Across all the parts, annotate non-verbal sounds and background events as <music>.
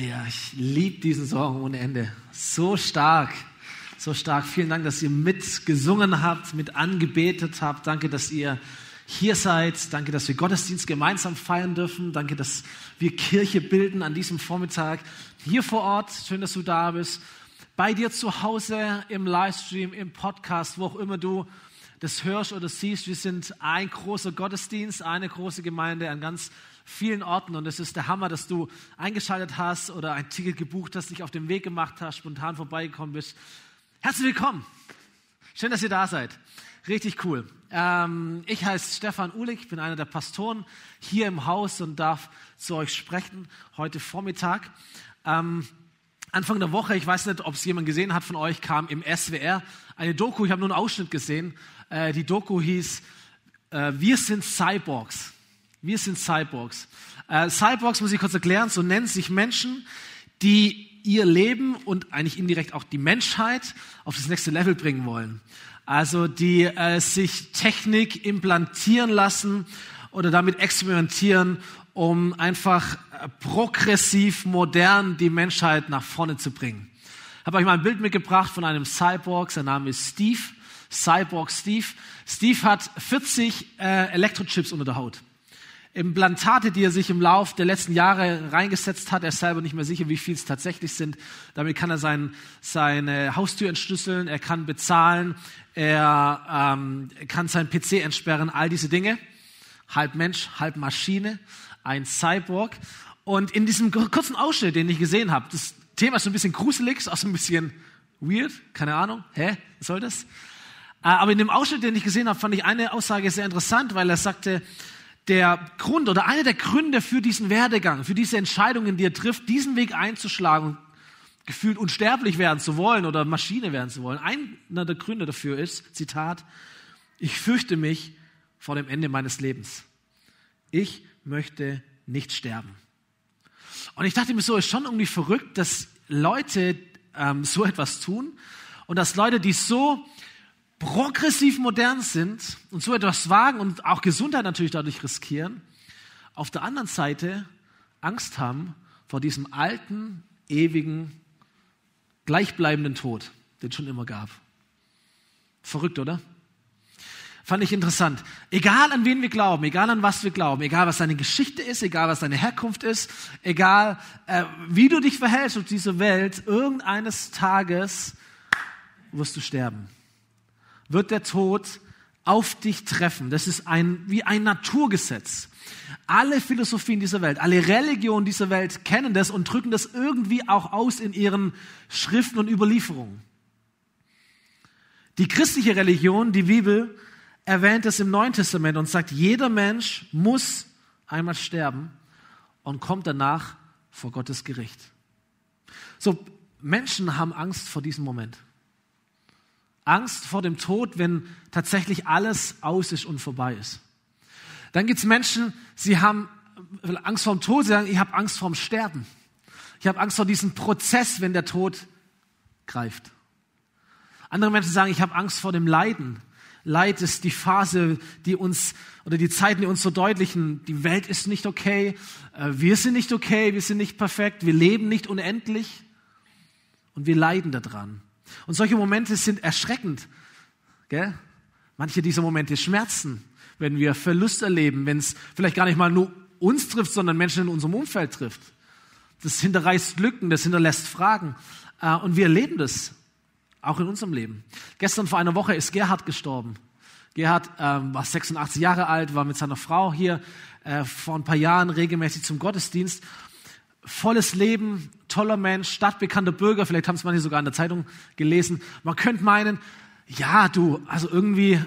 Ja, ich liebe diesen Song ohne Ende. So stark, so stark. Vielen Dank, dass ihr mitgesungen habt, mit angebetet habt. Danke, dass ihr hier seid. Danke, dass wir Gottesdienst gemeinsam feiern dürfen. Danke, dass wir Kirche bilden an diesem Vormittag. Hier vor Ort, schön, dass du da bist. Bei dir zu Hause, im Livestream, im Podcast, wo auch immer du das hörst oder siehst. Wir sind ein großer Gottesdienst, eine große Gemeinde an ganz vielen Orten und es ist der Hammer, dass du eingeschaltet hast oder ein Ticket gebucht hast, dich auf den Weg gemacht hast, spontan vorbeigekommen bist. Herzlich willkommen. Schön, dass ihr da seid. Richtig cool. Ähm, ich heiße Stefan Uhlig, bin einer der Pastoren hier im Haus und darf zu euch sprechen heute Vormittag. Ähm, Anfang der Woche, ich weiß nicht, ob es jemand gesehen hat von euch, kam im SWR eine Doku, ich habe nur einen Ausschnitt gesehen. Äh, die Doku hieß äh, Wir sind Cyborgs. Wir sind Cyborgs. Äh, Cyborgs muss ich kurz erklären, so nennen sich Menschen, die ihr Leben und eigentlich indirekt auch die Menschheit auf das nächste Level bringen wollen. Also die äh, sich Technik implantieren lassen oder damit experimentieren, um einfach äh, progressiv modern die Menschheit nach vorne zu bringen. Habe euch mal ein Bild mitgebracht von einem Cyborg, sein Name ist Steve, Cyborg Steve. Steve hat 40 äh, Elektrochips unter der Haut. Implantate, die er sich im Lauf der letzten Jahre reingesetzt hat. Er ist selber nicht mehr sicher, wie viel es tatsächlich sind. Damit kann er sein, seine Haustür entschlüsseln, er kann bezahlen, er ähm, kann sein PC entsperren, all diese Dinge. Halb Mensch, halb Maschine, ein Cyborg. Und in diesem kurzen Ausschnitt, den ich gesehen habe, das Thema ist so ein bisschen gruselig, ist auch so ein bisschen weird, keine Ahnung, hä, was soll das? Äh, aber in dem Ausschnitt, den ich gesehen habe, fand ich eine Aussage sehr interessant, weil er sagte, der Grund oder einer der Gründe für diesen Werdegang, für diese Entscheidungen, die er trifft, diesen Weg einzuschlagen, gefühlt unsterblich werden zu wollen oder Maschine werden zu wollen. Einer der Gründe dafür ist, Zitat, ich fürchte mich vor dem Ende meines Lebens. Ich möchte nicht sterben. Und ich dachte mir so, ist schon irgendwie verrückt, dass Leute ähm, so etwas tun und dass Leute, die so progressiv modern sind und so etwas wagen und auch Gesundheit natürlich dadurch riskieren, auf der anderen Seite Angst haben vor diesem alten, ewigen, gleichbleibenden Tod, den es schon immer gab. Verrückt, oder? Fand ich interessant. Egal an wen wir glauben, egal an was wir glauben, egal was deine Geschichte ist, egal was deine Herkunft ist, egal äh, wie du dich verhältst auf dieser Welt, irgendeines Tages wirst du sterben wird der Tod auf dich treffen. Das ist ein, wie ein Naturgesetz. Alle Philosophien dieser Welt, alle Religionen dieser Welt kennen das und drücken das irgendwie auch aus in ihren Schriften und Überlieferungen. Die christliche Religion, die Bibel, erwähnt es im Neuen Testament und sagt, jeder Mensch muss einmal sterben und kommt danach vor Gottes Gericht. So, Menschen haben Angst vor diesem Moment. Angst vor dem Tod, wenn tatsächlich alles aus ist und vorbei ist. Dann gibt es Menschen, sie haben Angst vor dem Tod, sie sagen, ich habe Angst vor dem Sterben. Ich habe Angst vor diesem Prozess, wenn der Tod greift. Andere Menschen sagen, ich habe Angst vor dem Leiden. Leid ist die Phase, die uns oder die Zeiten, die uns verdeutlichen, die Welt ist nicht okay, äh, wir sind nicht okay, wir sind nicht perfekt, wir leben nicht unendlich und wir leiden daran. Und solche Momente sind erschreckend. Gell? Manche dieser Momente schmerzen, wenn wir Verlust erleben, wenn es vielleicht gar nicht mal nur uns trifft, sondern Menschen in unserem Umfeld trifft. Das hinterreißt Lücken, das hinterlässt Fragen. Äh, und wir erleben das auch in unserem Leben. Gestern vor einer Woche ist Gerhard gestorben. Gerhard ähm, war 86 Jahre alt, war mit seiner Frau hier äh, vor ein paar Jahren regelmäßig zum Gottesdienst volles Leben, toller Mensch, stadtbekannter Bürger, vielleicht haben es manche sogar in der Zeitung gelesen. Man könnte meinen, ja, du, also irgendwie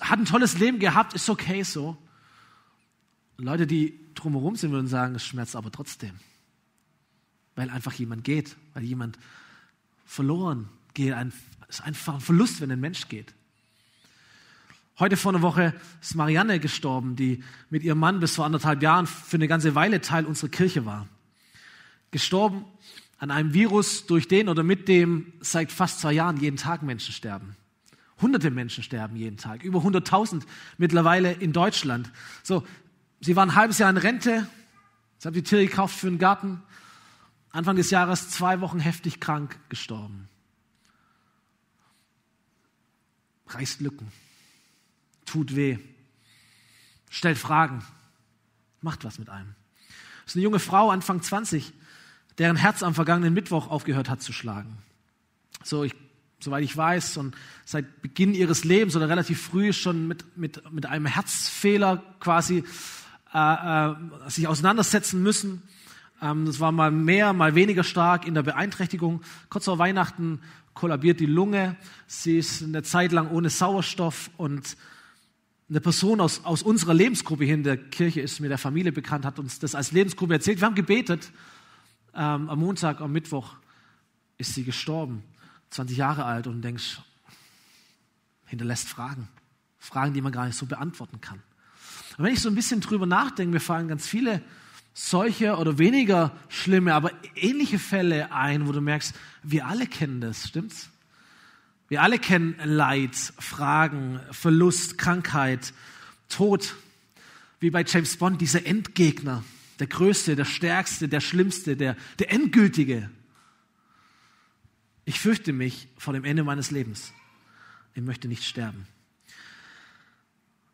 hat ein tolles Leben gehabt, ist okay so. Leute, die drumherum sind, würden sagen, es schmerzt aber trotzdem. Weil einfach jemand geht, weil jemand verloren geht. Es ist einfach ein Verlust, wenn ein Mensch geht. Heute vor einer Woche ist Marianne gestorben, die mit ihrem Mann bis vor anderthalb Jahren für eine ganze Weile Teil unserer Kirche war gestorben an einem Virus, durch den oder mit dem seit fast zwei Jahren jeden Tag Menschen sterben. Hunderte Menschen sterben jeden Tag, über 100.000 mittlerweile in Deutschland. So, sie waren ein halbes Jahr in Rente, sie haben die Tiere gekauft für einen Garten. Anfang des Jahres zwei Wochen heftig krank gestorben. Reißt Lücken, tut weh, stellt Fragen, macht was mit einem. Das ist eine junge Frau, Anfang 20, deren Herz am vergangenen Mittwoch aufgehört hat zu schlagen. So, ich, soweit ich weiß, und seit Beginn ihres Lebens oder relativ früh schon mit, mit, mit einem Herzfehler quasi äh, äh, sich auseinandersetzen müssen. Ähm, das war mal mehr, mal weniger stark in der Beeinträchtigung. Kurz vor Weihnachten kollabiert die Lunge. Sie ist eine Zeit lang ohne Sauerstoff und eine Person aus, aus unserer Lebensgruppe hier in der Kirche ist mir der Familie bekannt, hat uns das als Lebensgruppe erzählt. Wir haben gebetet. Ähm, am Montag, am Mittwoch ist sie gestorben, 20 Jahre alt und denkst, hinterlässt Fragen. Fragen, die man gar nicht so beantworten kann. Und wenn ich so ein bisschen drüber nachdenke, mir fallen ganz viele solche oder weniger schlimme, aber ähnliche Fälle ein, wo du merkst, wir alle kennen das, stimmt's? Wir alle kennen Leid, Fragen, Verlust, Krankheit, Tod. Wie bei James Bond, dieser Endgegner, der Größte, der Stärkste, der Schlimmste, der, der Endgültige. Ich fürchte mich vor dem Ende meines Lebens. Ich möchte nicht sterben.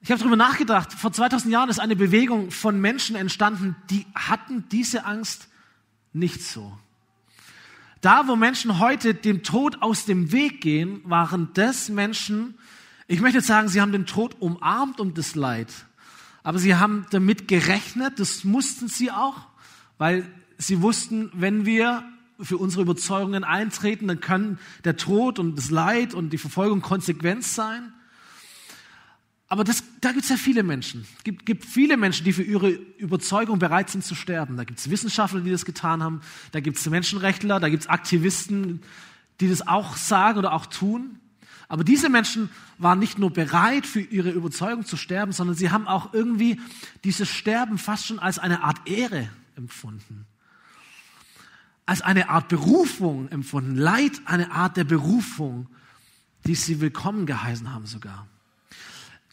Ich habe darüber nachgedacht. Vor 2000 Jahren ist eine Bewegung von Menschen entstanden, die hatten diese Angst nicht so. Da, wo Menschen heute dem Tod aus dem Weg gehen, waren das Menschen, ich möchte jetzt sagen, sie haben den Tod umarmt und das Leid. Aber sie haben damit gerechnet, das mussten sie auch, weil sie wussten, wenn wir für unsere Überzeugungen eintreten, dann können der Tod und das Leid und die Verfolgung Konsequenz sein. Aber das, da gibt es ja viele Menschen. Es gibt, gibt viele Menschen, die für ihre Überzeugung bereit sind zu sterben. Da gibt es Wissenschaftler, die das getan haben. Da gibt es Menschenrechtler, da gibt es Aktivisten, die das auch sagen oder auch tun. Aber diese Menschen waren nicht nur bereit, für ihre Überzeugung zu sterben, sondern sie haben auch irgendwie dieses Sterben fast schon als eine Art Ehre empfunden. Als eine Art Berufung empfunden. Leid eine Art der Berufung, die sie willkommen geheißen haben sogar.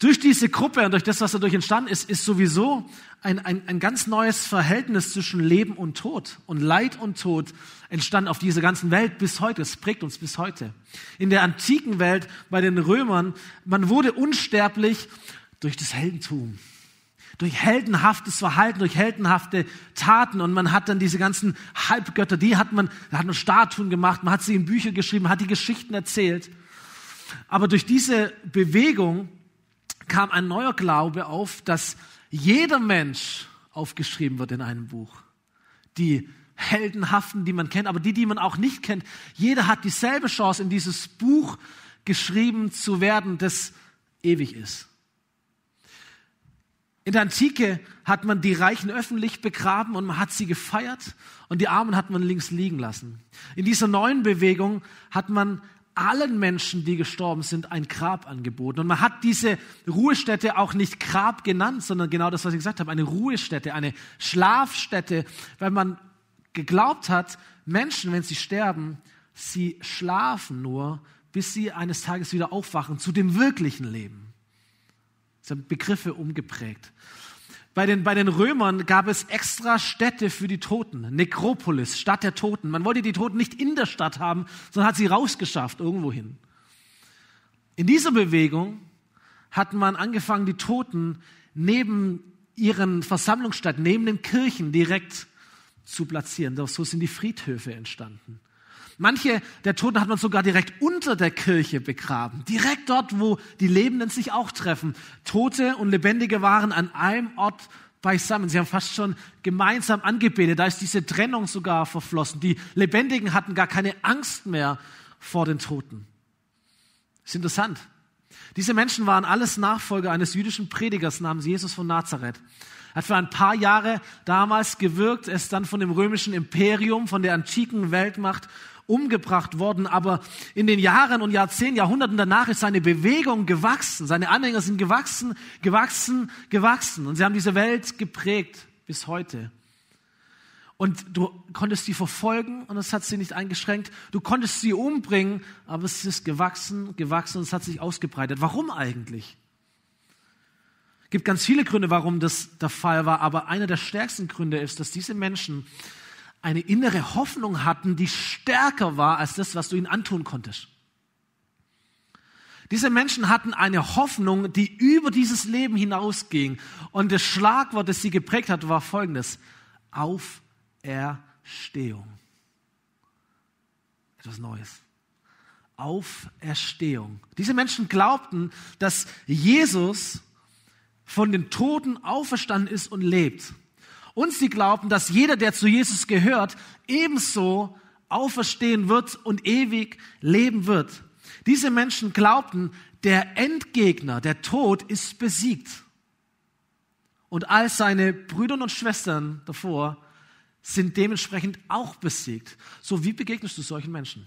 Durch diese Gruppe und durch das, was dadurch entstanden ist, ist sowieso ein, ein, ein ganz neues Verhältnis zwischen Leben und Tod. Und Leid und Tod entstanden auf dieser ganzen Welt bis heute. Es prägt uns bis heute. In der antiken Welt, bei den Römern, man wurde unsterblich durch das Heldentum. Durch heldenhaftes Verhalten, durch heldenhafte Taten. Und man hat dann diese ganzen Halbgötter, die hat man, da hat man Statuen gemacht, man hat sie in Bücher geschrieben, hat die Geschichten erzählt. Aber durch diese Bewegung kam ein neuer Glaube auf, dass jeder Mensch aufgeschrieben wird in einem Buch. Die Heldenhaften, die man kennt, aber die, die man auch nicht kennt. Jeder hat dieselbe Chance, in dieses Buch geschrieben zu werden, das ewig ist. In der Antike hat man die Reichen öffentlich begraben und man hat sie gefeiert und die Armen hat man links liegen lassen. In dieser neuen Bewegung hat man allen Menschen, die gestorben sind, ein Grab angeboten. Und man hat diese Ruhestätte auch nicht Grab genannt, sondern genau das, was ich gesagt habe, eine Ruhestätte, eine Schlafstätte, weil man geglaubt hat, Menschen, wenn sie sterben, sie schlafen nur, bis sie eines Tages wieder aufwachen zu dem wirklichen Leben. Das sind Begriffe umgeprägt. Bei den, bei den Römern gab es extra Städte für die Toten. Nekropolis, Stadt der Toten. Man wollte die Toten nicht in der Stadt haben, sondern hat sie rausgeschafft, irgendwo hin. In dieser Bewegung hat man angefangen, die Toten neben ihren Versammlungsstätten, neben den Kirchen direkt zu platzieren. So sind die Friedhöfe entstanden. Manche der Toten hat man sogar direkt unter der Kirche begraben. Direkt dort, wo die Lebenden sich auch treffen. Tote und Lebendige waren an einem Ort beisammen. Sie haben fast schon gemeinsam angebetet. Da ist diese Trennung sogar verflossen. Die Lebendigen hatten gar keine Angst mehr vor den Toten. Ist interessant. Diese Menschen waren alles Nachfolger eines jüdischen Predigers namens Jesus von Nazareth. Er hat für ein paar Jahre damals gewirkt, ist dann von dem römischen Imperium, von der antiken Weltmacht umgebracht worden, aber in den Jahren und Jahrzehnten, Jahrhunderten danach ist seine Bewegung gewachsen. Seine Anhänger sind gewachsen, gewachsen, gewachsen. Und sie haben diese Welt geprägt bis heute. Und du konntest sie verfolgen und es hat sie nicht eingeschränkt. Du konntest sie umbringen, aber es ist gewachsen, gewachsen und es hat sich ausgebreitet. Warum eigentlich? Es gibt ganz viele Gründe, warum das der Fall war, aber einer der stärksten Gründe ist, dass diese Menschen eine innere Hoffnung hatten, die stärker war als das, was du ihnen antun konntest. Diese Menschen hatten eine Hoffnung, die über dieses Leben hinausging. Und das Schlagwort, das sie geprägt hat, war folgendes. Auferstehung. Etwas Neues. Auferstehung. Diese Menschen glaubten, dass Jesus von den Toten auferstanden ist und lebt. Und sie glaubten, dass jeder, der zu Jesus gehört, ebenso auferstehen wird und ewig leben wird. Diese Menschen glaubten, der Endgegner, der Tod, ist besiegt. Und all seine Brüder und Schwestern davor sind dementsprechend auch besiegt. So, wie begegnest du solchen Menschen?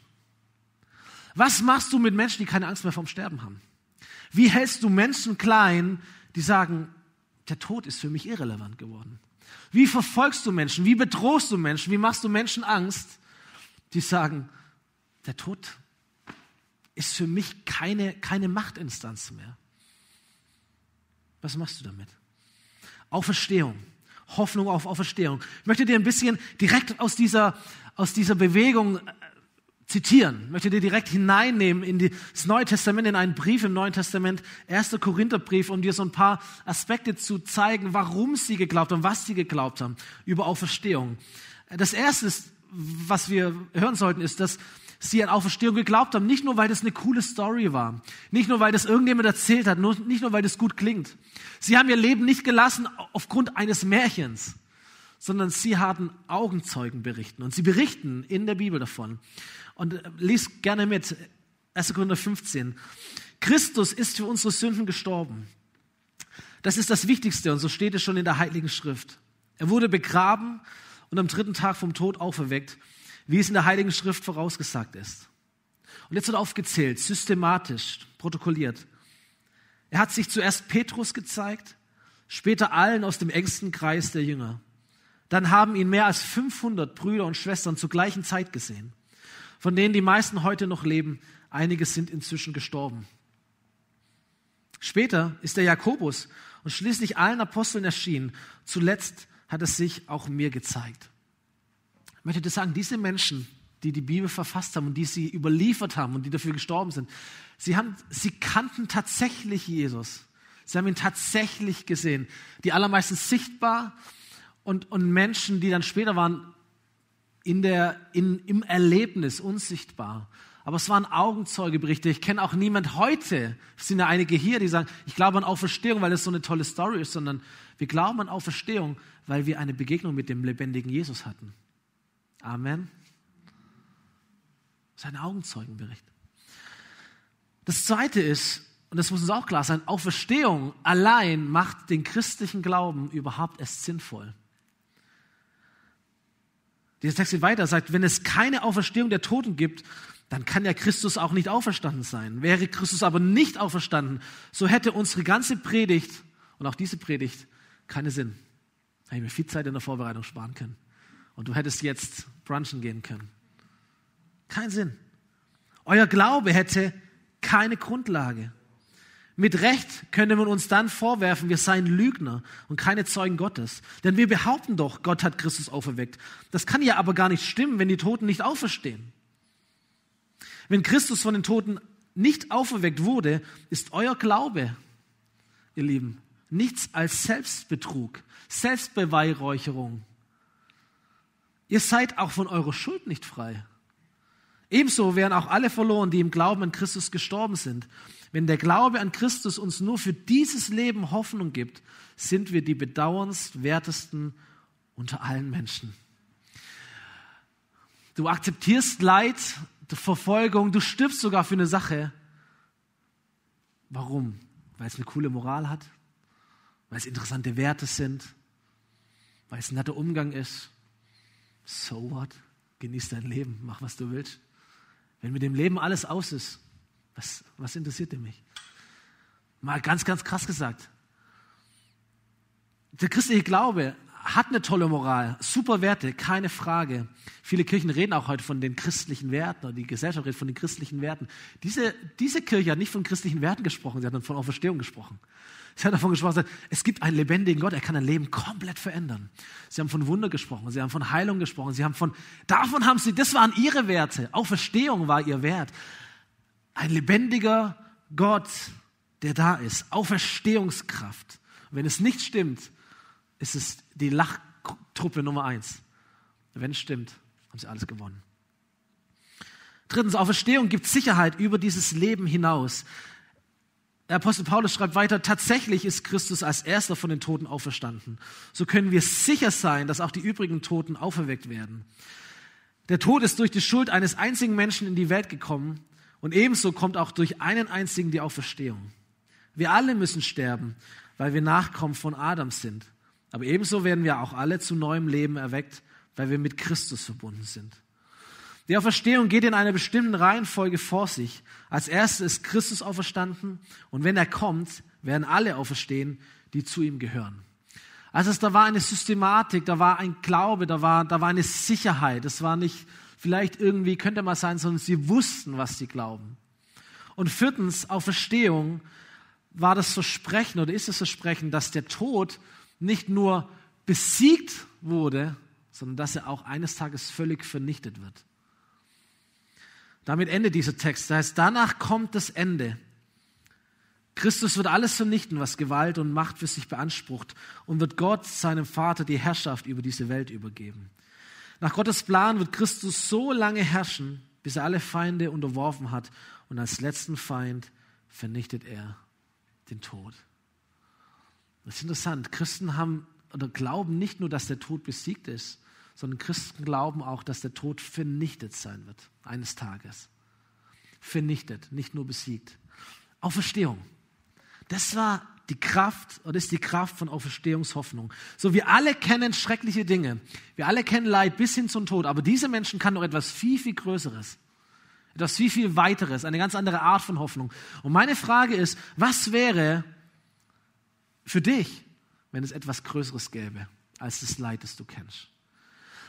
Was machst du mit Menschen, die keine Angst mehr vom Sterben haben? Wie hältst du Menschen klein, die sagen, der Tod ist für mich irrelevant geworden? Wie verfolgst du Menschen? Wie bedrohst du Menschen? Wie machst du Menschen Angst, die sagen, der Tod ist für mich keine, keine Machtinstanz mehr? Was machst du damit? Auferstehung. Hoffnung auf Auferstehung. Ich möchte dir ein bisschen direkt aus dieser, aus dieser Bewegung zitieren, möchte dir direkt hineinnehmen in das Neue Testament, in einen Brief im Neuen Testament, 1. Korintherbrief, um dir so ein paar Aspekte zu zeigen, warum sie geglaubt haben, was sie geglaubt haben über Auferstehung. Das Erste, was wir hören sollten, ist, dass sie an Auferstehung geglaubt haben, nicht nur, weil das eine coole Story war, nicht nur, weil das irgendjemand erzählt hat, nicht nur, weil das gut klingt. Sie haben ihr Leben nicht gelassen aufgrund eines Märchens sondern sie hatten Augenzeugen berichten. Und sie berichten in der Bibel davon. Und äh, lies gerne mit, 1. Korinther 15. Christus ist für unsere Sünden gestorben. Das ist das Wichtigste und so steht es schon in der Heiligen Schrift. Er wurde begraben und am dritten Tag vom Tod auferweckt, wie es in der Heiligen Schrift vorausgesagt ist. Und jetzt wird aufgezählt, systematisch, protokolliert. Er hat sich zuerst Petrus gezeigt, später allen aus dem engsten Kreis der Jünger. Dann haben ihn mehr als 500 Brüder und Schwestern zur gleichen Zeit gesehen, von denen die meisten heute noch leben. Einige sind inzwischen gestorben. Später ist der Jakobus und schließlich allen Aposteln erschienen. Zuletzt hat es sich auch mir gezeigt. Ich möchte dir sagen, diese Menschen, die die Bibel verfasst haben und die sie überliefert haben und die dafür gestorben sind, sie, haben, sie kannten tatsächlich Jesus. Sie haben ihn tatsächlich gesehen. Die allermeisten sichtbar und, und Menschen, die dann später waren, in der, in, im Erlebnis unsichtbar. Aber es waren Augenzeugeberichte. Ich kenne auch niemand heute, es sind ja einige hier, die sagen, ich glaube an Auferstehung, weil es so eine tolle Story ist, sondern wir glauben an Auferstehung, weil wir eine Begegnung mit dem lebendigen Jesus hatten. Amen. Das ist ein Augenzeugenbericht. Das zweite ist, und das muss uns auch klar sein, Auferstehung allein macht den christlichen Glauben überhaupt erst sinnvoll. Dieser Text geht weiter, sagt, wenn es keine Auferstehung der Toten gibt, dann kann ja Christus auch nicht auferstanden sein. Wäre Christus aber nicht auferstanden, so hätte unsere ganze Predigt und auch diese Predigt keinen Sinn. Hätte ich mir viel Zeit in der Vorbereitung sparen können. Und du hättest jetzt brunchen gehen können. Kein Sinn. Euer Glaube hätte keine Grundlage. Mit Recht könnte man uns dann vorwerfen, wir seien Lügner und keine Zeugen Gottes. Denn wir behaupten doch, Gott hat Christus auferweckt. Das kann ja aber gar nicht stimmen, wenn die Toten nicht auferstehen. Wenn Christus von den Toten nicht auferweckt wurde, ist euer Glaube, ihr Lieben, nichts als Selbstbetrug, Selbstbeweihräucherung. Ihr seid auch von eurer Schuld nicht frei. Ebenso wären auch alle verloren, die im Glauben an Christus gestorben sind. Wenn der Glaube an Christus uns nur für dieses Leben Hoffnung gibt, sind wir die bedauernswertesten unter allen Menschen. Du akzeptierst Leid, Verfolgung, du stirbst sogar für eine Sache. Warum? Weil es eine coole Moral hat, weil es interessante Werte sind, weil es ein netter Umgang ist. So what? Genieß dein Leben, mach was du willst. Wenn mit dem Leben alles aus ist, was, was interessiert denn mich? Mal ganz, ganz krass gesagt. Der christliche Glaube hat eine tolle Moral, super Werte, keine Frage. Viele Kirchen reden auch heute von den christlichen Werten, oder die Gesellschaft redet von den christlichen Werten. Diese, diese Kirche hat nicht von christlichen Werten gesprochen, sie hat von Auferstehung gesprochen. Sie hat davon gesprochen, es gibt einen lebendigen Gott, er kann ein Leben komplett verändern. Sie haben von Wunder gesprochen, sie haben von Heilung gesprochen, sie haben von, davon haben sie, das waren ihre Werte. Auferstehung war ihr Wert. Ein lebendiger Gott, der da ist. Auferstehungskraft. Wenn es nicht stimmt, ist es die Lachtruppe Nummer eins. Wenn es stimmt, haben sie alles gewonnen. Drittens, Auferstehung gibt Sicherheit über dieses Leben hinaus. Der Apostel Paulus schreibt weiter, tatsächlich ist Christus als erster von den Toten auferstanden. So können wir sicher sein, dass auch die übrigen Toten auferweckt werden. Der Tod ist durch die Schuld eines einzigen Menschen in die Welt gekommen und ebenso kommt auch durch einen einzigen die Auferstehung. Wir alle müssen sterben, weil wir Nachkommen von Adam sind. Aber ebenso werden wir auch alle zu neuem Leben erweckt, weil wir mit Christus verbunden sind. Die Auferstehung geht in einer bestimmten Reihenfolge vor sich. Als erstes ist Christus auferstanden und wenn er kommt, werden alle auferstehen, die zu ihm gehören. Also es, da war eine Systematik, da war ein Glaube, da war, da war eine Sicherheit. Es war nicht vielleicht irgendwie, könnte mal sein, sondern sie wussten, was sie glauben. Und viertens, Auferstehung war das Versprechen oder ist das Versprechen, dass der Tod nicht nur besiegt wurde, sondern dass er auch eines Tages völlig vernichtet wird. Damit endet dieser Text. Das heißt, danach kommt das Ende. Christus wird alles vernichten, was Gewalt und Macht für sich beansprucht und wird Gott, seinem Vater, die Herrschaft über diese Welt übergeben. Nach Gottes Plan wird Christus so lange herrschen, bis er alle Feinde unterworfen hat und als letzten Feind vernichtet er den Tod. Das ist interessant. Christen haben oder glauben nicht nur, dass der Tod besiegt ist, sondern Christen glauben auch, dass der Tod vernichtet sein wird, eines Tages. Vernichtet, nicht nur besiegt. Auferstehung. Das war die Kraft oder ist die Kraft von Auferstehungshoffnung. So, wir alle kennen schreckliche Dinge. Wir alle kennen Leid bis hin zum Tod. Aber diese Menschen kann noch etwas viel, viel Größeres. Etwas viel, viel weiteres. Eine ganz andere Art von Hoffnung. Und meine Frage ist, was wäre für dich, wenn es etwas Größeres gäbe als das Leid, das du kennst?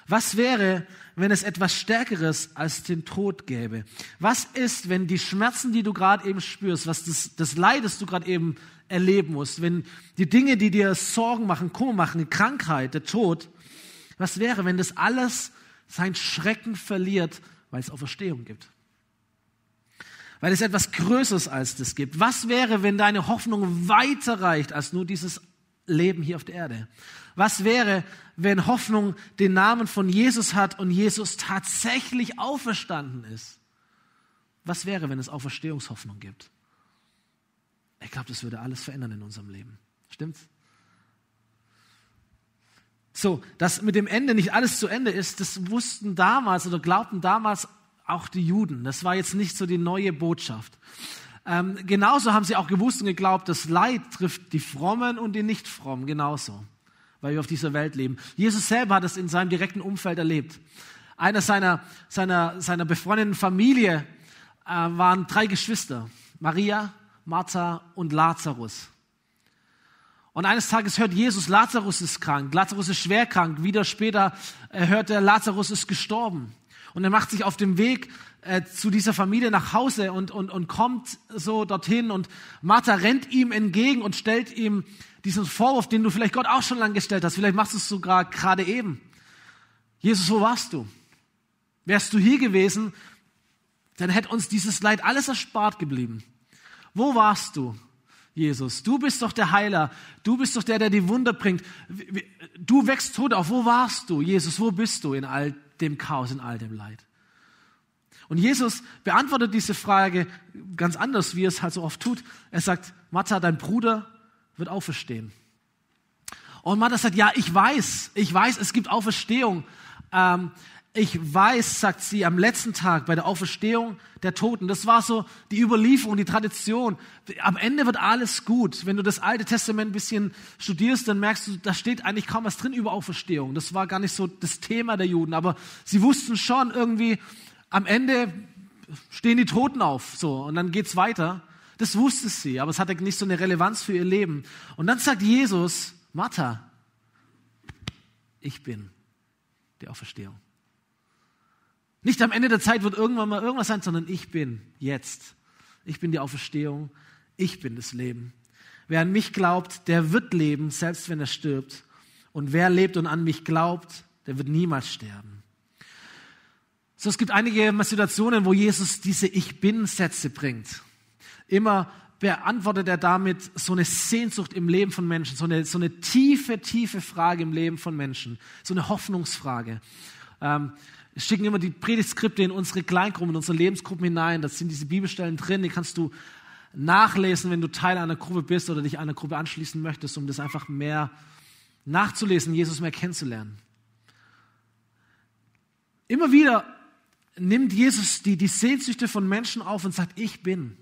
Was wäre, wenn es etwas Stärkeres als den Tod gäbe? Was ist, wenn die Schmerzen, die du gerade eben spürst, was das, das Leid, das du gerade eben erleben musst, wenn die Dinge, die dir Sorgen machen, Kummer machen, die Krankheit, der Tod, was wäre, wenn das alles sein Schrecken verliert, weil es Auferstehung gibt? Weil es etwas Größeres als das gibt. Was wäre, wenn deine Hoffnung weiter reicht als nur dieses Leben hier auf der Erde? Was wäre, wenn Hoffnung den Namen von Jesus hat und Jesus tatsächlich auferstanden ist? Was wäre, wenn es Auferstehungshoffnung gibt? Ich glaube, das würde alles verändern in unserem Leben. Stimmt's? So, dass mit dem Ende nicht alles zu Ende ist, das wussten damals oder glaubten damals auch die Juden. Das war jetzt nicht so die neue Botschaft. Ähm, genauso haben sie auch gewusst und geglaubt, das Leid trifft die Frommen und die Nicht-Frommen genauso weil wir auf dieser Welt leben. Jesus selber hat es in seinem direkten Umfeld erlebt. Einer seiner, seiner, seiner befreundeten Familie äh, waren drei Geschwister. Maria, Martha und Lazarus. Und eines Tages hört Jesus, Lazarus ist krank, Lazarus ist schwer krank. Wieder später äh, hört er, Lazarus ist gestorben. Und er macht sich auf dem Weg äh, zu dieser Familie nach Hause und, und, und kommt so dorthin und Martha rennt ihm entgegen und stellt ihm diesen Vorwurf, den du vielleicht Gott auch schon lange gestellt hast, vielleicht machst du es sogar gerade eben. Jesus, wo warst du? Wärst du hier gewesen, dann hätte uns dieses Leid alles erspart geblieben. Wo warst du, Jesus? Du bist doch der Heiler. Du bist doch der, der die Wunder bringt. Du wächst tot auf. Wo warst du, Jesus? Wo bist du in all dem Chaos, in all dem Leid? Und Jesus beantwortet diese Frage ganz anders, wie er es halt so oft tut. Er sagt, Martha, dein Bruder wird auferstehen. Und Martha sagt, ja, ich weiß, ich weiß, es gibt Auferstehung. Ähm, ich weiß, sagt sie am letzten Tag bei der Auferstehung der Toten. Das war so die Überlieferung, die Tradition. Am Ende wird alles gut. Wenn du das Alte Testament ein bisschen studierst, dann merkst du, da steht eigentlich kaum was drin über Auferstehung. Das war gar nicht so das Thema der Juden. Aber sie wussten schon irgendwie, am Ende stehen die Toten auf. So. Und dann geht's weiter. Das wusste sie, aber es hatte nicht so eine Relevanz für ihr Leben. Und dann sagt Jesus, Martha, ich bin die Auferstehung. Nicht am Ende der Zeit wird irgendwann mal irgendwas sein, sondern ich bin jetzt. Ich bin die Auferstehung. Ich bin das Leben. Wer an mich glaubt, der wird leben, selbst wenn er stirbt. Und wer lebt und an mich glaubt, der wird niemals sterben. So, es gibt einige Situationen, wo Jesus diese Ich bin-Sätze bringt. Immer beantwortet er damit so eine Sehnsucht im Leben von Menschen, so eine, so eine tiefe, tiefe Frage im Leben von Menschen, so eine Hoffnungsfrage. Ähm, schicken immer die Predigtskripte in unsere Kleingruppen, in unsere Lebensgruppen hinein. Da sind diese Bibelstellen drin, die kannst du nachlesen, wenn du Teil einer Gruppe bist oder dich einer Gruppe anschließen möchtest, um das einfach mehr nachzulesen, Jesus mehr kennenzulernen. Immer wieder nimmt Jesus die, die Sehnsüchte von Menschen auf und sagt, ich bin.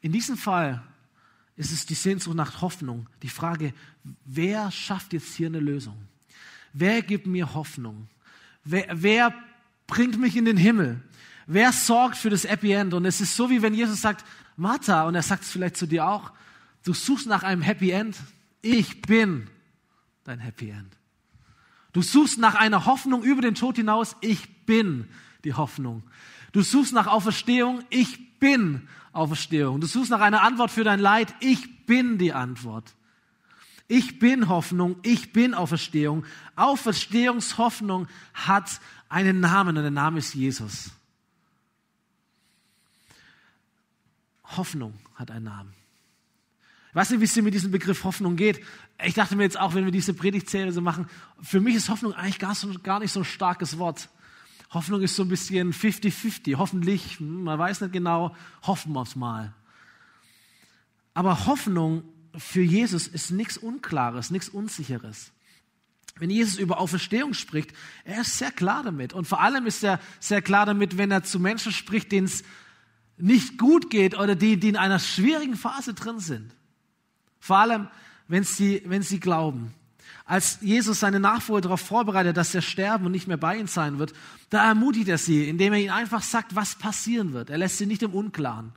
In diesem Fall ist es die Sehnsucht nach Hoffnung. Die Frage, wer schafft jetzt hier eine Lösung? Wer gibt mir Hoffnung? Wer, wer bringt mich in den Himmel? Wer sorgt für das Happy End? Und es ist so, wie wenn Jesus sagt, Martha, und er sagt es vielleicht zu dir auch, du suchst nach einem Happy End. Ich bin dein Happy End. Du suchst nach einer Hoffnung über den Tod hinaus. Ich bin die Hoffnung. Du suchst nach Auferstehung. Ich bin Auferstehung. Du suchst nach einer Antwort für dein Leid. Ich bin die Antwort. Ich bin Hoffnung. Ich bin Auferstehung. Auferstehungshoffnung hat einen Namen und der Name ist Jesus. Hoffnung hat einen Namen. Ich weiß nicht, wie es dir mit diesem Begriff Hoffnung geht. Ich dachte mir jetzt auch, wenn wir diese Predigtserie so machen, für mich ist Hoffnung eigentlich gar, so, gar nicht so ein starkes Wort. Hoffnung ist so ein bisschen 50-50. Hoffentlich, hm, man weiß nicht genau, hoffen wir es mal. Aber Hoffnung für Jesus ist nichts Unklares, nichts Unsicheres. Wenn Jesus über Auferstehung spricht, er ist sehr klar damit. Und vor allem ist er sehr klar damit, wenn er zu Menschen spricht, denen es nicht gut geht oder die, die in einer schwierigen Phase drin sind. Vor allem, wenn sie, wenn sie glauben. Als Jesus seine Nachfolger darauf vorbereitet, dass er sterben und nicht mehr bei ihnen sein wird, da ermutigt er sie, indem er ihnen einfach sagt, was passieren wird. Er lässt sie nicht im Unklaren.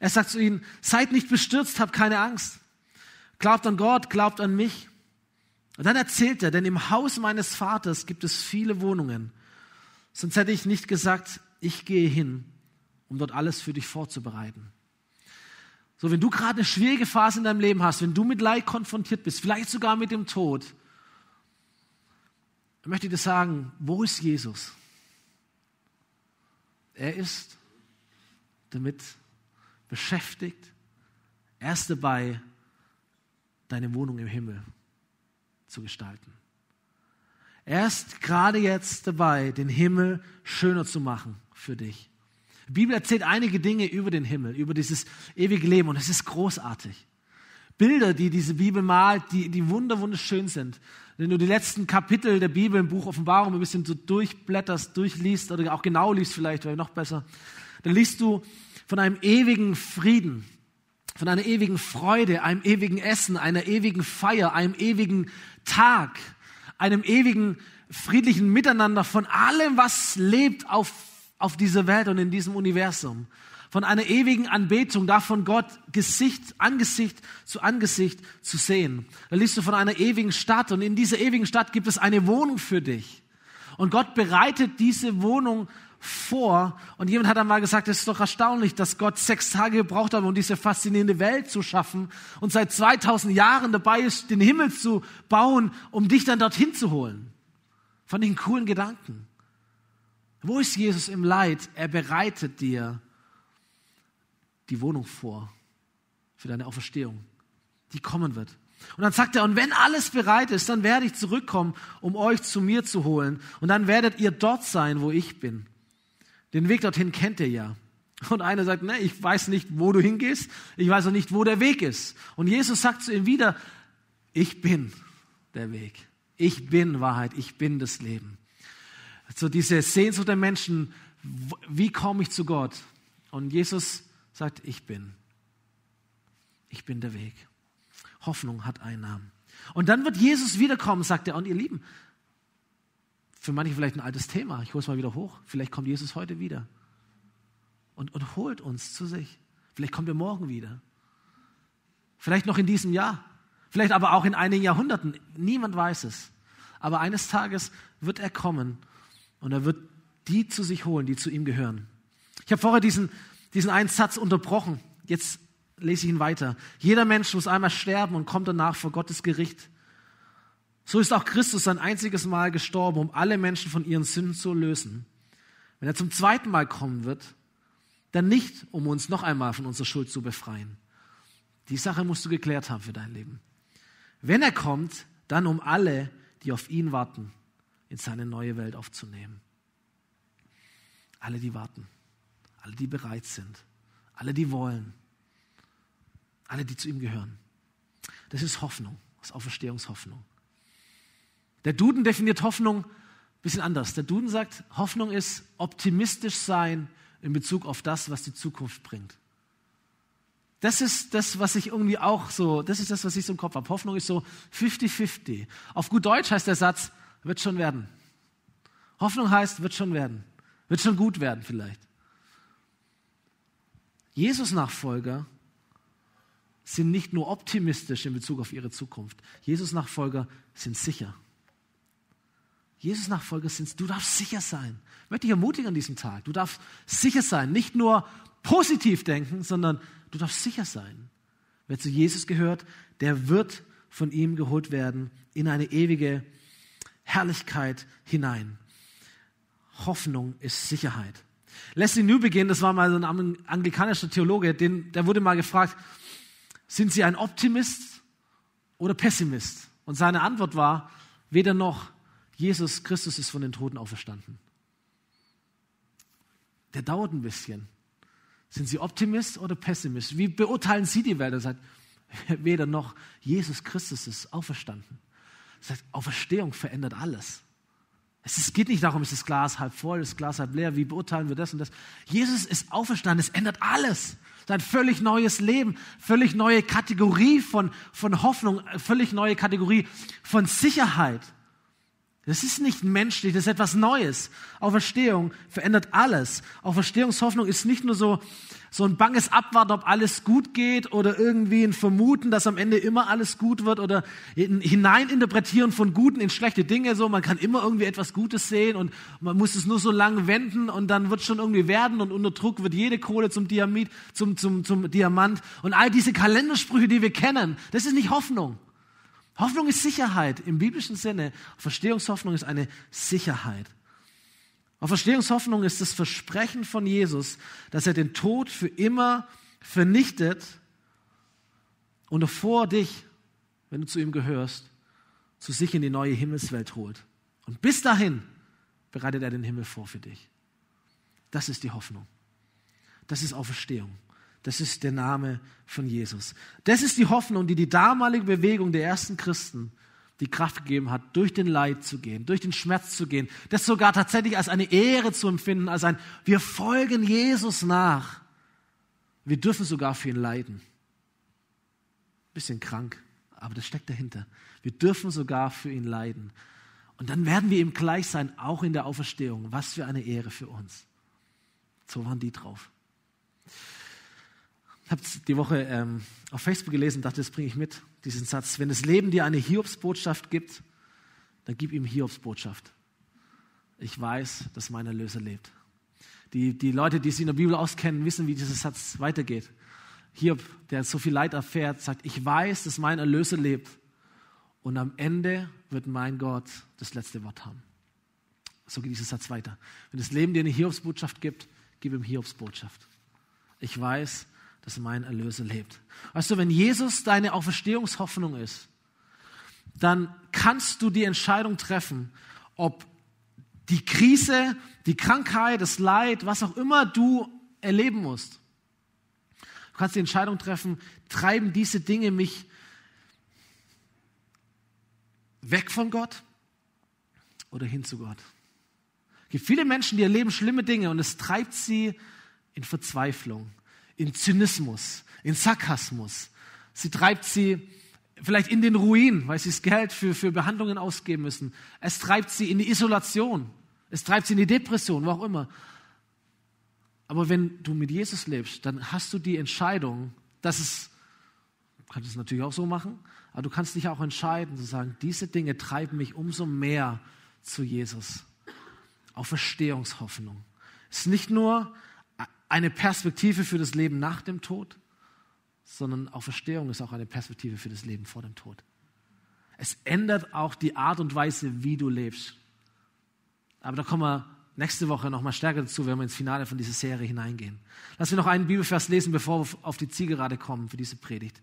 Er sagt zu ihnen, seid nicht bestürzt, habt keine Angst. Glaubt an Gott, glaubt an mich. Und dann erzählt er, denn im Haus meines Vaters gibt es viele Wohnungen. Sonst hätte ich nicht gesagt, ich gehe hin, um dort alles für dich vorzubereiten. So, wenn du gerade eine schwierige Phase in deinem Leben hast, wenn du mit Leid konfrontiert bist, vielleicht sogar mit dem Tod, dann möchte ich dir sagen, wo ist Jesus? Er ist damit beschäftigt, er ist dabei, deine Wohnung im Himmel zu gestalten. Er ist gerade jetzt dabei, den Himmel schöner zu machen für dich. Die Bibel erzählt einige Dinge über den Himmel, über dieses ewige Leben und es ist großartig. Bilder, die diese Bibel malt, die, die wunder, wunderschön sind. Wenn du die letzten Kapitel der Bibel im Buch Offenbarung ein bisschen so durchblätterst, durchliest oder auch genau liest vielleicht, wäre noch besser, dann liest du von einem ewigen Frieden, von einer ewigen Freude, einem ewigen Essen, einer ewigen Feier, einem ewigen Tag, einem ewigen friedlichen Miteinander von allem, was lebt auf auf dieser Welt und in diesem Universum. Von einer ewigen Anbetung, davon Gott Gesicht, Angesicht zu Angesicht zu sehen. Da liest du von einer ewigen Stadt und in dieser ewigen Stadt gibt es eine Wohnung für dich. Und Gott bereitet diese Wohnung vor. Und jemand hat einmal gesagt, es ist doch erstaunlich, dass Gott sechs Tage gebraucht hat, um diese faszinierende Welt zu schaffen und seit 2000 Jahren dabei ist, den Himmel zu bauen, um dich dann dorthin zu holen. Von den coolen Gedanken. Wo ist Jesus im Leid? Er bereitet dir die Wohnung vor für deine Auferstehung, die kommen wird. Und dann sagt er, und wenn alles bereit ist, dann werde ich zurückkommen, um euch zu mir zu holen. Und dann werdet ihr dort sein, wo ich bin. Den Weg dorthin kennt ihr ja. Und einer sagt, ne, ich weiß nicht, wo du hingehst. Ich weiß auch nicht, wo der Weg ist. Und Jesus sagt zu ihm wieder, ich bin der Weg. Ich bin Wahrheit. Ich bin das Leben so diese Sehnsucht der Menschen, wie komme ich zu Gott? Und Jesus sagt, ich bin. Ich bin der Weg. Hoffnung hat einen Namen. Und dann wird Jesus wiederkommen, sagt er. Und ihr Lieben, für manche vielleicht ein altes Thema. Ich hole es mal wieder hoch. Vielleicht kommt Jesus heute wieder. Und, und holt uns zu sich. Vielleicht kommt er morgen wieder. Vielleicht noch in diesem Jahr. Vielleicht aber auch in einigen Jahrhunderten. Niemand weiß es. aber eines Tages wird er kommen und er wird die zu sich holen, die zu ihm gehören. Ich habe vorher diesen, diesen einen Satz unterbrochen. Jetzt lese ich ihn weiter. Jeder Mensch muss einmal sterben und kommt danach vor Gottes Gericht. So ist auch Christus ein einziges Mal gestorben, um alle Menschen von ihren Sünden zu lösen. Wenn er zum zweiten Mal kommen wird, dann nicht, um uns noch einmal von unserer Schuld zu befreien. Die Sache musst du geklärt haben für dein Leben. Wenn er kommt, dann um alle, die auf ihn warten, in seine neue Welt aufzunehmen. Alle, die warten, alle, die bereit sind, alle, die wollen, alle, die zu ihm gehören. Das ist Hoffnung, das ist Auferstehungshoffnung. Der Duden definiert Hoffnung ein bisschen anders. Der Duden sagt, Hoffnung ist optimistisch sein in Bezug auf das, was die Zukunft bringt. Das ist das, was ich irgendwie auch so, das ist das, was ich so im Kopf habe. Hoffnung ist so 50-50. Auf gut Deutsch heißt der Satz, wird schon werden. Hoffnung heißt, wird schon werden. Wird schon gut werden vielleicht. Jesus-Nachfolger sind nicht nur optimistisch in Bezug auf ihre Zukunft. Jesus-Nachfolger sind sicher. Jesus-Nachfolger sind, du darfst sicher sein. Ich möchte dich ermutigen an diesem Tag. Du darfst sicher sein. Nicht nur positiv denken, sondern du darfst sicher sein. Wer zu Jesus gehört, der wird von ihm geholt werden in eine ewige Herrlichkeit hinein. Hoffnung ist Sicherheit. Leslie Newbegin, das war mal so ein anglikanischer Theologe, den, der wurde mal gefragt, sind Sie ein Optimist oder Pessimist? Und seine Antwort war, weder noch, Jesus Christus ist von den Toten auferstanden. Der dauert ein bisschen. Sind Sie Optimist oder Pessimist? Wie beurteilen Sie die Welt? Er sagt, <laughs> weder noch, Jesus Christus ist auferstanden. Er sagt, Auferstehung verändert alles. Es geht nicht darum, ist das Glas halb voll, ist das Glas halb leer, wie beurteilen wir das und das. Jesus ist auferstanden, es ändert alles. Es ist ein völlig neues Leben, völlig neue Kategorie von, von Hoffnung, völlig neue Kategorie von Sicherheit. Das ist nicht menschlich, das ist etwas Neues. Auferstehung verändert alles. Auferstehungshoffnung ist nicht nur so, so ein banges Abwarten, ob alles gut geht oder irgendwie ein Vermuten, dass am Ende immer alles gut wird oder ein Hineininterpretieren von Guten in schlechte Dinge. So, man kann immer irgendwie etwas Gutes sehen und man muss es nur so lange wenden und dann wird es schon irgendwie werden und unter Druck wird jede Kohle zum Diamit, zum, zum, zum Diamant und all diese Kalendersprüche, die wir kennen. Das ist nicht Hoffnung. Hoffnung ist Sicherheit im biblischen Sinne. Verstehungshoffnung ist eine Sicherheit. Verstehungshoffnung ist das Versprechen von Jesus, dass er den Tod für immer vernichtet und davor dich, wenn du zu ihm gehörst, zu sich in die neue Himmelswelt holt. Und bis dahin bereitet er den Himmel vor für dich. Das ist die Hoffnung. Das ist Auferstehung. Das ist der Name von Jesus. Das ist die Hoffnung, die die damalige Bewegung der ersten Christen die Kraft gegeben hat, durch den Leid zu gehen, durch den Schmerz zu gehen, das sogar tatsächlich als eine Ehre zu empfinden, als ein, wir folgen Jesus nach. Wir dürfen sogar für ihn leiden. Bisschen krank, aber das steckt dahinter. Wir dürfen sogar für ihn leiden. Und dann werden wir ihm gleich sein, auch in der Auferstehung. Was für eine Ehre für uns. So waren die drauf. Ich habe die Woche ähm, auf Facebook gelesen und dachte, das bringe ich mit, diesen Satz. Wenn das Leben dir eine Hiobsbotschaft gibt, dann gib ihm Hiobsbotschaft. Ich weiß, dass mein Erlöser lebt. Die, die Leute, die sich in der Bibel auskennen, wissen, wie dieser Satz weitergeht. Hiob, der so viel Leid erfährt, sagt, ich weiß, dass mein Erlöser lebt. Und am Ende wird mein Gott das letzte Wort haben. So geht dieser Satz weiter. Wenn das Leben dir eine Hiobsbotschaft gibt, gib ihm Hiobsbotschaft. Ich weiß, dass mein Erlöser lebt. Weißt du, wenn Jesus deine Auferstehungshoffnung ist, dann kannst du die Entscheidung treffen, ob die Krise, die Krankheit, das Leid, was auch immer du erleben musst. Du kannst die Entscheidung treffen, treiben diese Dinge mich weg von Gott oder hin zu Gott. Es gibt viele Menschen, die erleben schlimme Dinge und es treibt sie in Verzweiflung in Zynismus, in Sarkasmus. Sie treibt sie vielleicht in den Ruin, weil sie das Geld für, für Behandlungen ausgeben müssen. Es treibt sie in die Isolation. Es treibt sie in die Depression, wo auch immer. Aber wenn du mit Jesus lebst, dann hast du die Entscheidung, dass es, du kannst es natürlich auch so machen, Aber du kannst dich auch entscheiden zu sagen, diese Dinge treiben mich umso mehr zu Jesus. Auf Verstehungshoffnung. Es ist nicht nur eine Perspektive für das Leben nach dem Tod, sondern auch Verstehung ist auch eine Perspektive für das Leben vor dem Tod. Es ändert auch die Art und Weise, wie du lebst. Aber da kommen wir nächste Woche noch mal stärker dazu, wenn wir ins Finale von dieser Serie hineingehen. Lass wir noch einen Bibelvers lesen, bevor wir auf die Zielgerade kommen für diese Predigt.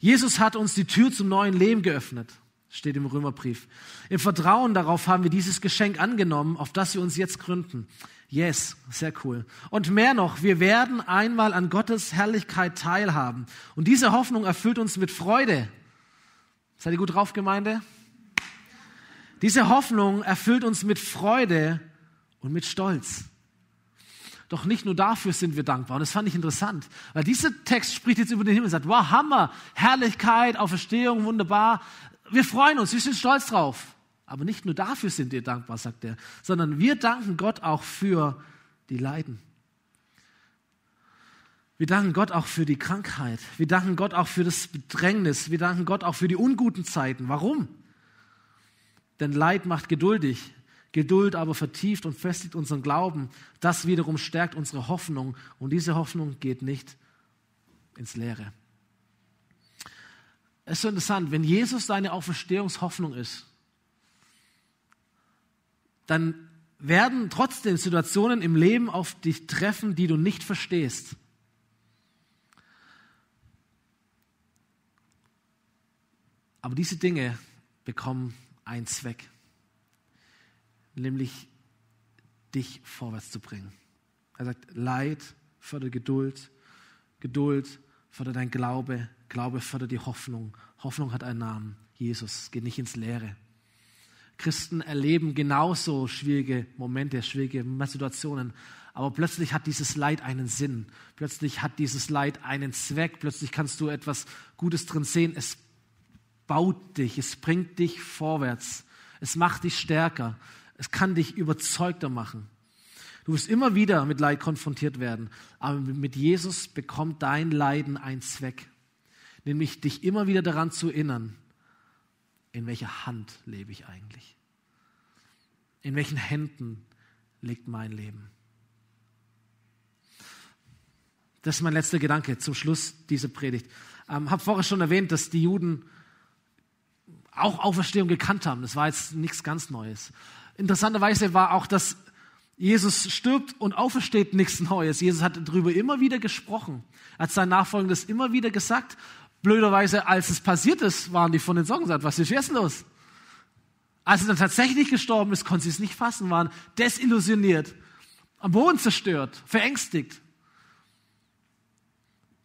Jesus hat uns die Tür zum neuen Leben geöffnet, steht im Römerbrief. Im Vertrauen darauf haben wir dieses Geschenk angenommen, auf das wir uns jetzt gründen. Yes, sehr cool. Und mehr noch, wir werden einmal an Gottes Herrlichkeit teilhaben. Und diese Hoffnung erfüllt uns mit Freude. Seid ihr gut drauf, Gemeinde? Diese Hoffnung erfüllt uns mit Freude und mit Stolz. Doch nicht nur dafür sind wir dankbar. Und das fand ich interessant, weil dieser Text spricht jetzt über den Himmel und sagt, wow, Hammer, Herrlichkeit, Auferstehung, wunderbar. Wir freuen uns, wir sind stolz drauf. Aber nicht nur dafür sind wir dankbar, sagt er, sondern wir danken Gott auch für die Leiden. Wir danken Gott auch für die Krankheit. Wir danken Gott auch für das Bedrängnis. Wir danken Gott auch für die unguten Zeiten. Warum? Denn Leid macht geduldig. Geduld aber vertieft und festigt unseren Glauben. Das wiederum stärkt unsere Hoffnung. Und diese Hoffnung geht nicht ins Leere. Es ist so interessant, wenn Jesus deine Auferstehungshoffnung ist, dann werden trotzdem Situationen im Leben auf dich treffen, die du nicht verstehst. Aber diese Dinge bekommen einen Zweck, nämlich dich vorwärts zu bringen. Er sagt, Leid fördert Geduld, Geduld fördert dein Glaube, Glaube fördert die Hoffnung. Hoffnung hat einen Namen, Jesus, geht nicht ins Leere. Christen erleben genauso schwierige Momente, schwierige Situationen. Aber plötzlich hat dieses Leid einen Sinn. Plötzlich hat dieses Leid einen Zweck. Plötzlich kannst du etwas Gutes drin sehen. Es baut dich, es bringt dich vorwärts. Es macht dich stärker. Es kann dich überzeugter machen. Du wirst immer wieder mit Leid konfrontiert werden. Aber mit Jesus bekommt dein Leiden einen Zweck. Nämlich dich immer wieder daran zu erinnern, in welcher Hand lebe ich eigentlich? In welchen Händen liegt mein Leben? Das ist mein letzter Gedanke zum Schluss dieser Predigt. Ich ähm, habe vorher schon erwähnt, dass die Juden auch Auferstehung gekannt haben. Das war jetzt nichts ganz Neues. Interessanterweise war auch, dass Jesus stirbt und aufersteht nichts Neues. Jesus hat darüber immer wieder gesprochen. Hat seinen Nachfolgern das immer wieder gesagt Blöderweise, als es passiert ist, waren die von den Sorgen satt. Was ist jetzt los? Als er dann tatsächlich gestorben ist, konnten sie es nicht fassen, waren desillusioniert, am Boden zerstört, verängstigt.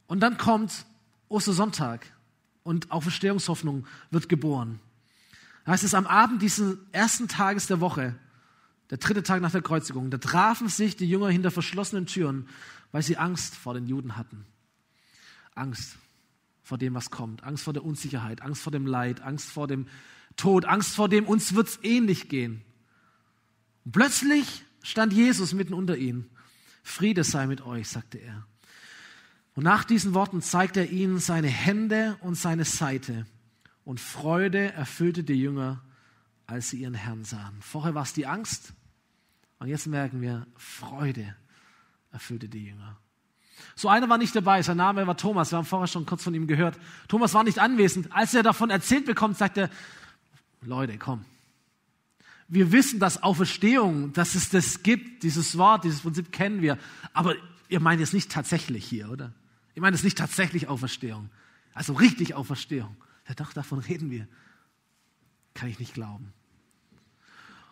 Und dann kommt Ostersonntag und auch Verstehungshoffnung wird geboren. Da heißt es, am Abend dieses ersten Tages der Woche, der dritte Tag nach der Kreuzigung, da trafen sich die Jünger hinter verschlossenen Türen, weil sie Angst vor den Juden hatten. Angst vor dem, was kommt. Angst vor der Unsicherheit, Angst vor dem Leid, Angst vor dem Tod, Angst vor dem, uns wird es ähnlich gehen. Und plötzlich stand Jesus mitten unter ihnen. Friede sei mit euch, sagte er. Und nach diesen Worten zeigte er ihnen seine Hände und seine Seite. Und Freude erfüllte die Jünger, als sie ihren Herrn sahen. Vorher war es die Angst. Und jetzt merken wir, Freude erfüllte die Jünger. So einer war nicht dabei, sein Name war Thomas, wir haben vorher schon kurz von ihm gehört. Thomas war nicht anwesend. Als er davon erzählt bekommt, sagt er, Leute, komm. Wir wissen, dass Auferstehung, dass es das gibt, dieses Wort, dieses Prinzip kennen wir. Aber ihr meint es nicht tatsächlich hier, oder? Ihr meint es nicht tatsächlich Auferstehung. Also richtig Auferstehung. Ja, doch, davon reden wir. Kann ich nicht glauben.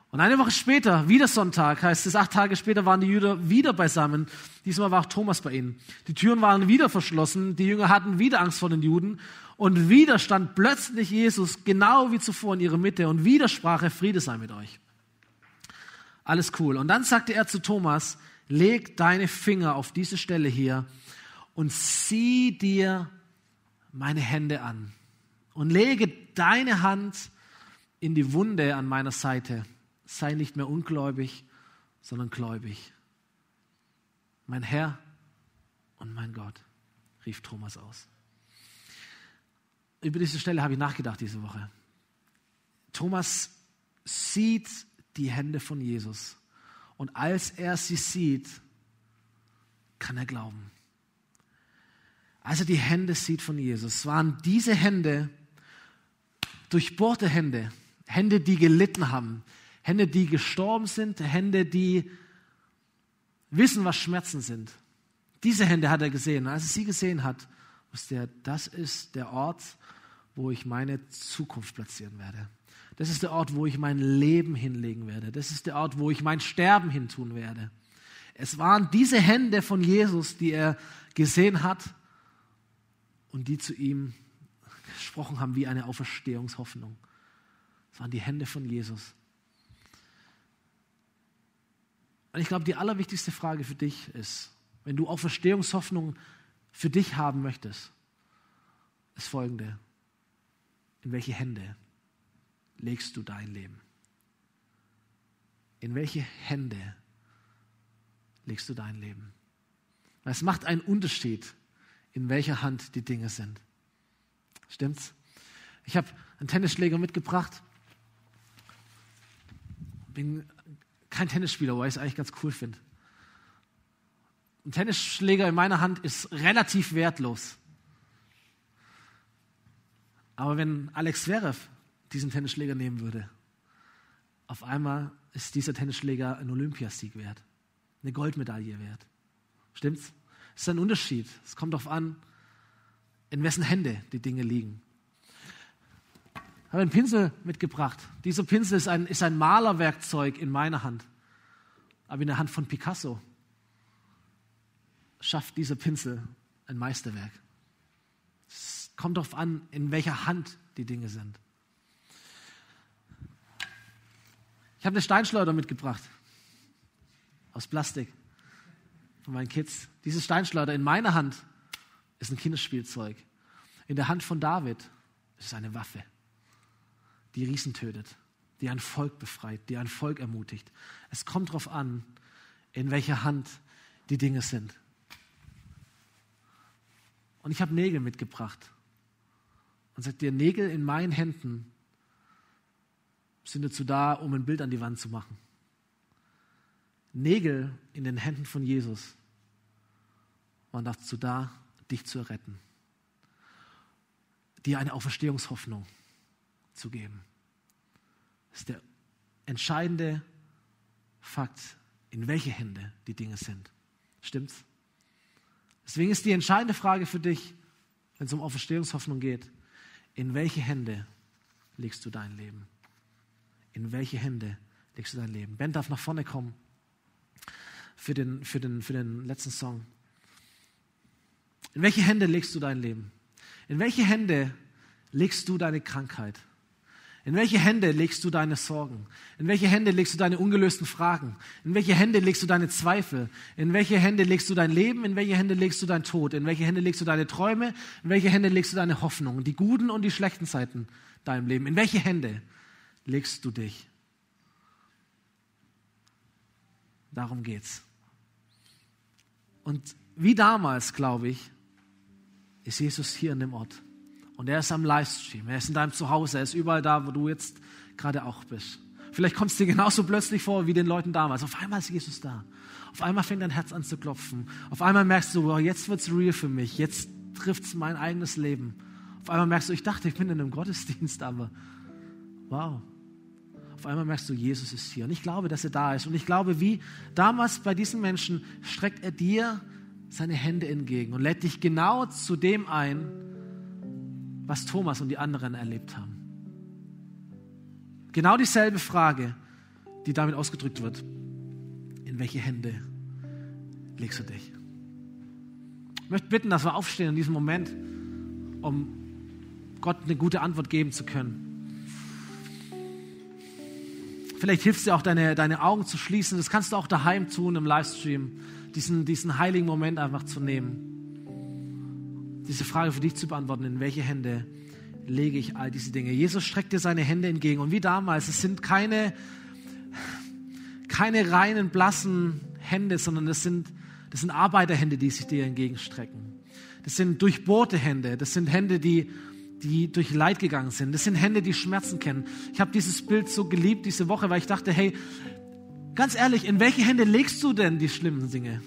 Und eine Woche später, wieder Sonntag, heißt es, acht Tage später waren die Jünger wieder beisammen. Diesmal war auch Thomas bei ihnen. Die Türen waren wieder verschlossen, die Jünger hatten wieder Angst vor den Juden und wieder stand plötzlich Jesus genau wie zuvor in ihrer Mitte und wieder sprach er, Friede sei mit euch. Alles cool. Und dann sagte er zu Thomas, leg deine Finger auf diese Stelle hier und sieh dir meine Hände an und lege deine Hand in die Wunde an meiner Seite sei nicht mehr ungläubig, sondern gläubig. Mein Herr und mein Gott, rief Thomas aus. über diese Stelle habe ich nachgedacht diese Woche. Thomas sieht die Hände von Jesus. Und als er sie sieht, kann er glauben. Als er die Hände sieht von Jesus, waren diese Hände durchbohrte Hände, Hände, die gelitten haben, Hände, die gestorben sind, Hände, die wissen, was Schmerzen sind. Diese Hände hat er gesehen. Als er sie gesehen hat, wusste er, das ist der Ort, wo ich meine Zukunft platzieren werde. Das ist der Ort, wo ich mein Leben hinlegen werde. Das ist der Ort, wo ich mein Sterben hintun werde. Es waren diese Hände von Jesus, die er gesehen hat und die zu ihm gesprochen haben wie eine Auferstehungshoffnung. Es waren die Hände von Jesus. Und ich glaube, die allerwichtigste Frage für dich ist, wenn du Auferstehungshoffnung für dich haben möchtest, ist folgende. In welche Hände legst du dein Leben? In welche Hände legst du dein Leben? Es macht einen Unterschied, in welcher Hand die Dinge sind. Stimmt's? Ich habe einen Tennisschläger mitgebracht. Bin kein Tennisspieler, aber ich es eigentlich ganz cool finde. Ein Tennisschläger in meiner Hand ist relativ wertlos. Aber wenn Alex Zverev diesen Tennisschläger nehmen würde, auf einmal ist dieser Tennisschläger ein Olympiasieg wert, eine Goldmedaille wert. Stimmt's? Das ist ein Unterschied. Es kommt darauf an, in wessen Hände die Dinge liegen. Habe einen Pinsel mitgebracht. Dieser Pinsel ist ein, ist ein Malerwerkzeug in meiner Hand. Aber in der Hand von Picasso schafft dieser Pinsel ein Meisterwerk. Es kommt darauf an, in welcher Hand die Dinge sind. Ich habe eine Steinschleuder mitgebracht. Aus Plastik. Von meinen Kids. Diese Steinschleuder in meiner Hand ist ein Kinderspielzeug. In der Hand von David ist es eine Waffe, die Riesen tötet, die ein Volk befreit, die ein Volk ermutigt. Es kommt darauf an, in welcher Hand die Dinge sind. Und ich habe Nägel mitgebracht. Und sagt dir, Nägel in meinen Händen sind dazu da, um ein Bild an die Wand zu machen. Nägel in den Händen von Jesus waren dazu da, dich zu retten, dir eine Auferstehungshoffnung zu geben. Ist der entscheidende Fakt, in welche Hände die Dinge sind. Stimmt's? Deswegen ist die entscheidende Frage für dich, wenn es um Auferstehungshoffnung geht, in welche Hände legst du dein Leben? In welche Hände legst du dein Leben? Ben darf nach vorne kommen für den, für den, für den letzten Song. In welche Hände legst du dein Leben? In welche Hände legst du deine Krankheit? In welche Hände legst du deine Sorgen? In welche Hände legst du deine ungelösten Fragen? In welche Hände legst du deine Zweifel? In welche Hände legst du dein Leben? In welche Hände legst du dein Tod? In welche Hände legst du deine Träume? In welche Hände legst du deine Hoffnungen? Die guten und die schlechten Zeiten deinem Leben. In welche Hände legst du dich? Darum geht's. Und wie damals, glaube ich, ist Jesus hier in dem Ort. Und er ist am Livestream, er ist in deinem Zuhause, er ist überall da, wo du jetzt gerade auch bist. Vielleicht kommt es dir genauso plötzlich vor wie den Leuten damals. Auf einmal ist Jesus da. Auf einmal fängt dein Herz an zu klopfen. Auf einmal merkst du, wow, jetzt wird es real für mich. Jetzt trifft es mein eigenes Leben. Auf einmal merkst du, ich dachte, ich bin in einem Gottesdienst, aber wow. Auf einmal merkst du, Jesus ist hier. Und ich glaube, dass er da ist. Und ich glaube, wie damals bei diesen Menschen streckt er dir seine Hände entgegen und lädt dich genau zu dem ein, was Thomas und die anderen erlebt haben. Genau dieselbe Frage, die damit ausgedrückt wird. In welche Hände legst du dich? Ich möchte bitten, dass wir aufstehen in diesem Moment, um Gott eine gute Antwort geben zu können. Vielleicht hilft es dir auch, deine, deine Augen zu schließen. Das kannst du auch daheim tun im Livestream diesen, diesen heiligen Moment einfach zu nehmen. Diese Frage für dich zu beantworten, in welche Hände lege ich all diese Dinge. Jesus streckt dir seine Hände entgegen. Und wie damals, es sind keine, keine reinen, blassen Hände, sondern das sind, das sind Arbeiterhände, die sich dir entgegenstrecken. Das sind durchbohrte Hände. Das sind Hände, die, die durch Leid gegangen sind. Das sind Hände, die Schmerzen kennen. Ich habe dieses Bild so geliebt diese Woche, weil ich dachte, hey, ganz ehrlich, in welche Hände legst du denn die schlimmen Dinge?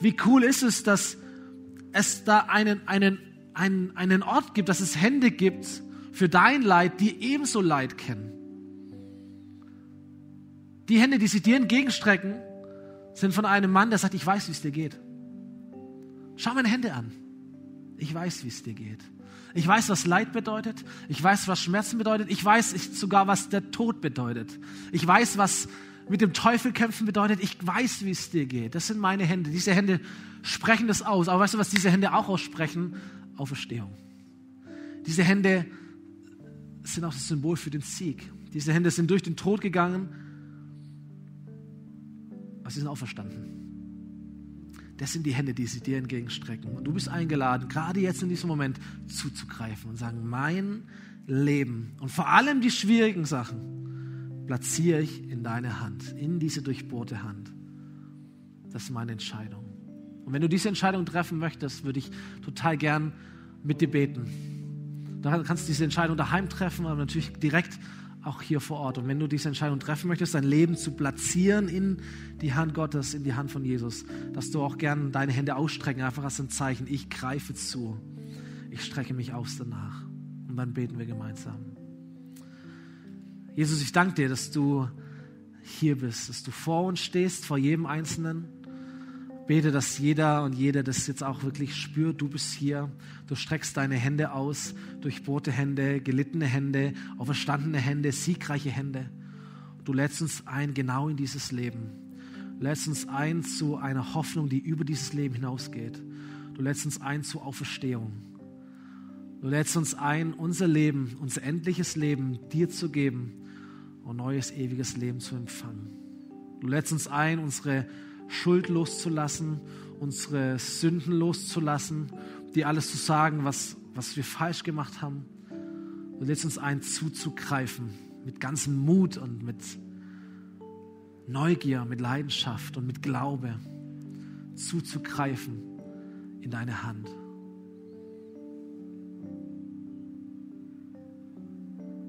Wie cool ist es, dass es da einen, einen, einen, einen Ort gibt, dass es Hände gibt für dein Leid, die ebenso Leid kennen. Die Hände, die sich dir entgegenstrecken, sind von einem Mann, der sagt, ich weiß, wie es dir geht. Schau meine Hände an. Ich weiß, wie es dir geht. Ich weiß, was Leid bedeutet. Ich weiß, was Schmerzen bedeutet. Ich weiß sogar, was der Tod bedeutet. Ich weiß, was mit dem Teufel kämpfen bedeutet. Ich weiß, wie es dir geht. Das sind meine Hände. Diese Hände sprechen das aus. Aber weißt du, was diese Hände auch aussprechen? Auferstehung. Diese Hände sind auch das Symbol für den Sieg. Diese Hände sind durch den Tod gegangen, aber sie sind auferstanden. Das sind die Hände, die sie dir entgegenstrecken. Und du bist eingeladen, gerade jetzt in diesem Moment zuzugreifen und sagen, mein Leben und vor allem die schwierigen Sachen platziere ich in deine Hand, in diese durchbohrte Hand. Das ist meine Entscheidung. Und wenn du diese Entscheidung treffen möchtest, würde ich total gern mit dir beten. Da kannst du diese Entscheidung daheim treffen, aber natürlich direkt auch hier vor Ort. Und wenn du diese Entscheidung treffen möchtest, dein Leben zu platzieren in die Hand Gottes, in die Hand von Jesus, dass du auch gern deine Hände ausstrecken, einfach als ein Zeichen, ich greife zu, ich strecke mich aus danach. Und dann beten wir gemeinsam. Jesus, ich danke dir, dass du hier bist, dass du vor uns stehst, vor jedem Einzelnen bete, dass jeder und jede das jetzt auch wirklich spürt. Du bist hier. Du streckst deine Hände aus, durchbohrte Hände, gelittene Hände, auferstandene Hände, siegreiche Hände. Du lädst uns ein genau in dieses Leben. Du lädst uns ein zu einer Hoffnung, die über dieses Leben hinausgeht. Du lädst uns ein zu Auferstehung. Du lädst uns ein, unser Leben, unser endliches Leben dir zu geben und neues, ewiges Leben zu empfangen. Du lädst uns ein, unsere Schuld loszulassen, unsere Sünden loszulassen, dir alles zu sagen, was, was wir falsch gemacht haben. Du lädst uns ein, zuzugreifen mit ganzem Mut und mit Neugier, mit Leidenschaft und mit Glaube zuzugreifen in deine Hand.